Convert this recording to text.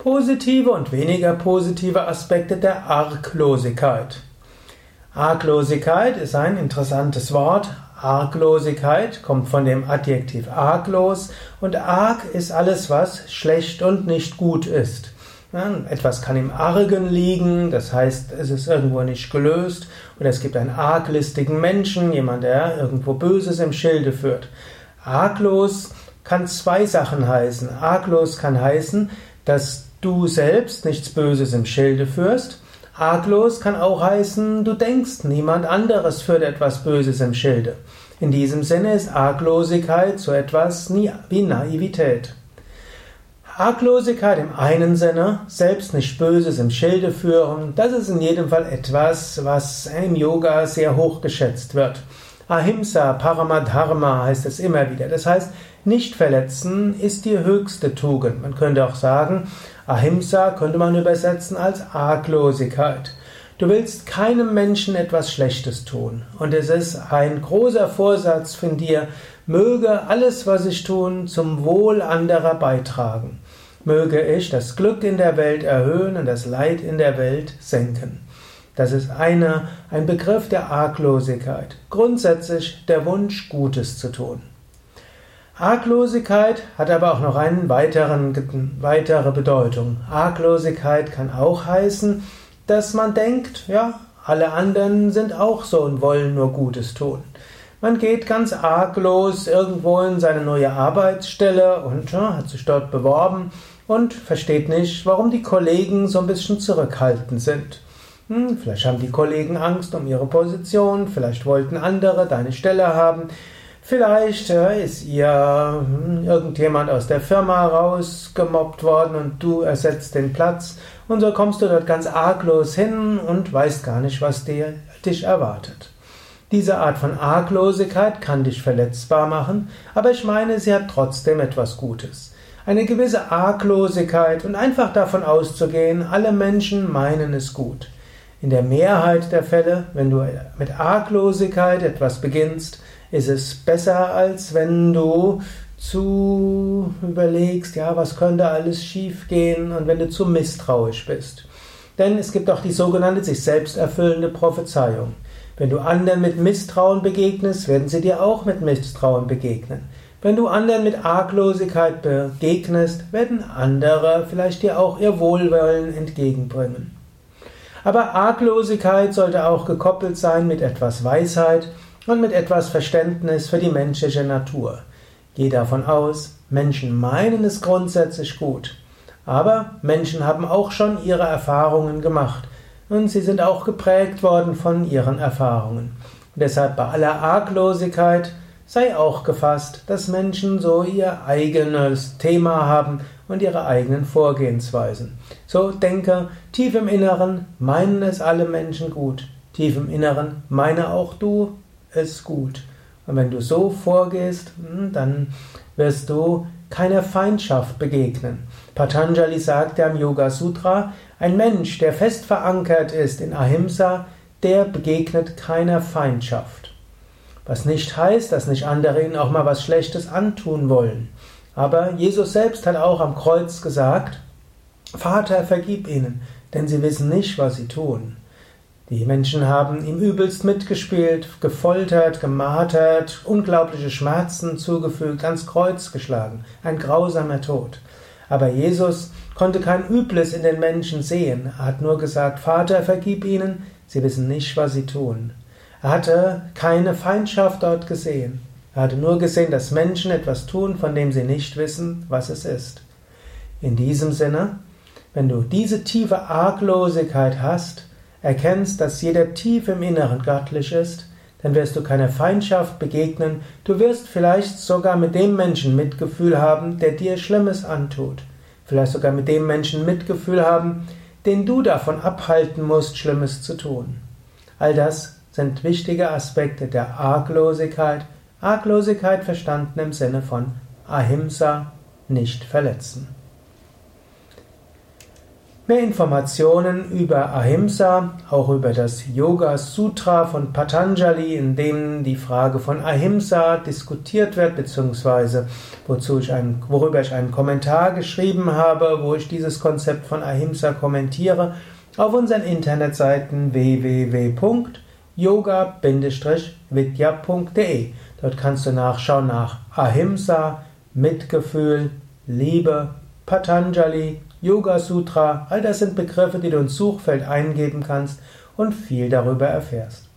positive und weniger positive Aspekte der Arglosigkeit. Arglosigkeit ist ein interessantes Wort. Arglosigkeit kommt von dem Adjektiv arglos und arg ist alles, was schlecht und nicht gut ist. etwas kann im Argen liegen, das heißt, es ist irgendwo nicht gelöst, oder es gibt einen arglistigen Menschen, jemand, der irgendwo Böses im Schilde führt. Arglos kann zwei Sachen heißen. Arglos kann heißen, dass du selbst nichts Böses im Schilde führst. Arglos kann auch heißen, du denkst, niemand anderes führt etwas Böses im Schilde. In diesem Sinne ist Arglosigkeit so etwas wie Naivität. Arglosigkeit im einen Sinne, selbst nicht Böses im Schilde führen, das ist in jedem Fall etwas, was im Yoga sehr hoch geschätzt wird. Ahimsa, Paramadharma heißt es immer wieder. Das heißt, nicht verletzen ist die höchste Tugend. Man könnte auch sagen, Ahimsa könnte man übersetzen als Arglosigkeit. Du willst keinem Menschen etwas Schlechtes tun. Und es ist ein großer Vorsatz von dir, möge alles, was ich tun, zum Wohl anderer beitragen. Möge ich das Glück in der Welt erhöhen und das Leid in der Welt senken. Das ist eine, ein Begriff der Arglosigkeit. Grundsätzlich der Wunsch, Gutes zu tun. Arglosigkeit hat aber auch noch eine weitere Bedeutung. Arglosigkeit kann auch heißen, dass man denkt, ja, alle anderen sind auch so und wollen nur Gutes tun. Man geht ganz arglos irgendwo in seine neue Arbeitsstelle und ja, hat sich dort beworben und versteht nicht, warum die Kollegen so ein bisschen zurückhaltend sind. Hm, vielleicht haben die Kollegen Angst um ihre Position, vielleicht wollten andere deine Stelle haben. Vielleicht ist ihr hm, irgendjemand aus der Firma rausgemobbt worden und du ersetzt den Platz und so kommst du dort ganz arglos hin und weißt gar nicht, was dir, dich erwartet. Diese Art von Arglosigkeit kann dich verletzbar machen, aber ich meine, sie hat trotzdem etwas Gutes. Eine gewisse Arglosigkeit und einfach davon auszugehen, alle Menschen meinen es gut. In der Mehrheit der Fälle, wenn du mit Arglosigkeit etwas beginnst, ist es besser, als wenn du zu überlegst, ja, was könnte alles schiefgehen und wenn du zu misstrauisch bist. Denn es gibt auch die sogenannte sich selbst erfüllende Prophezeiung. Wenn du anderen mit Misstrauen begegnest, werden sie dir auch mit Misstrauen begegnen. Wenn du anderen mit Arglosigkeit begegnest, werden andere vielleicht dir auch ihr Wohlwollen entgegenbringen. Aber Arglosigkeit sollte auch gekoppelt sein mit etwas Weisheit und mit etwas Verständnis für die menschliche Natur. Geh davon aus, Menschen meinen es grundsätzlich gut. Aber Menschen haben auch schon ihre Erfahrungen gemacht und sie sind auch geprägt worden von ihren Erfahrungen. Und deshalb bei aller Arglosigkeit sei auch gefasst, dass Menschen so ihr eigenes Thema haben und ihre eigenen Vorgehensweisen. So denke, tief im Inneren meinen es alle Menschen gut. Tief im Inneren meine auch du es gut. Und wenn du so vorgehst, hm, dann wirst du keiner Feindschaft begegnen. Patanjali sagt ja im Yoga Sutra, ein Mensch, der fest verankert ist in Ahimsa, der begegnet keiner Feindschaft. Was nicht heißt, dass nicht andere ihnen auch mal was Schlechtes antun wollen. Aber Jesus selbst hat auch am Kreuz gesagt, Vater, vergib ihnen, denn sie wissen nicht, was sie tun. Die Menschen haben ihm übelst mitgespielt, gefoltert, gemartert, unglaubliche Schmerzen zugefügt, ans Kreuz geschlagen, ein grausamer Tod. Aber Jesus konnte kein Übles in den Menschen sehen. Er hat nur gesagt, Vater, vergib ihnen, sie wissen nicht, was sie tun. Er hatte keine Feindschaft dort gesehen. Er hatte nur gesehen, dass Menschen etwas tun, von dem sie nicht wissen, was es ist. In diesem Sinne, wenn du diese tiefe Arglosigkeit hast, erkennst, dass jeder tief im Inneren göttlich ist, dann wirst du keiner Feindschaft begegnen, du wirst vielleicht sogar mit dem Menschen Mitgefühl haben, der dir Schlimmes antut, vielleicht sogar mit dem Menschen Mitgefühl haben, den du davon abhalten musst, Schlimmes zu tun. All das sind wichtige Aspekte der Arglosigkeit, Arglosigkeit verstanden im Sinne von Ahimsa, nicht verletzen. Mehr Informationen über Ahimsa, auch über das Yoga Sutra von Patanjali, in dem die Frage von Ahimsa diskutiert wird, beziehungsweise wozu ich ein, worüber ich einen Kommentar geschrieben habe, wo ich dieses Konzept von Ahimsa kommentiere, auf unseren Internetseiten www.yoga-vidya.de. Dort kannst du nachschauen nach Ahimsa, Mitgefühl, Liebe, Patanjali, Yoga Sutra, all das sind Begriffe, die du ins Suchfeld eingeben kannst und viel darüber erfährst.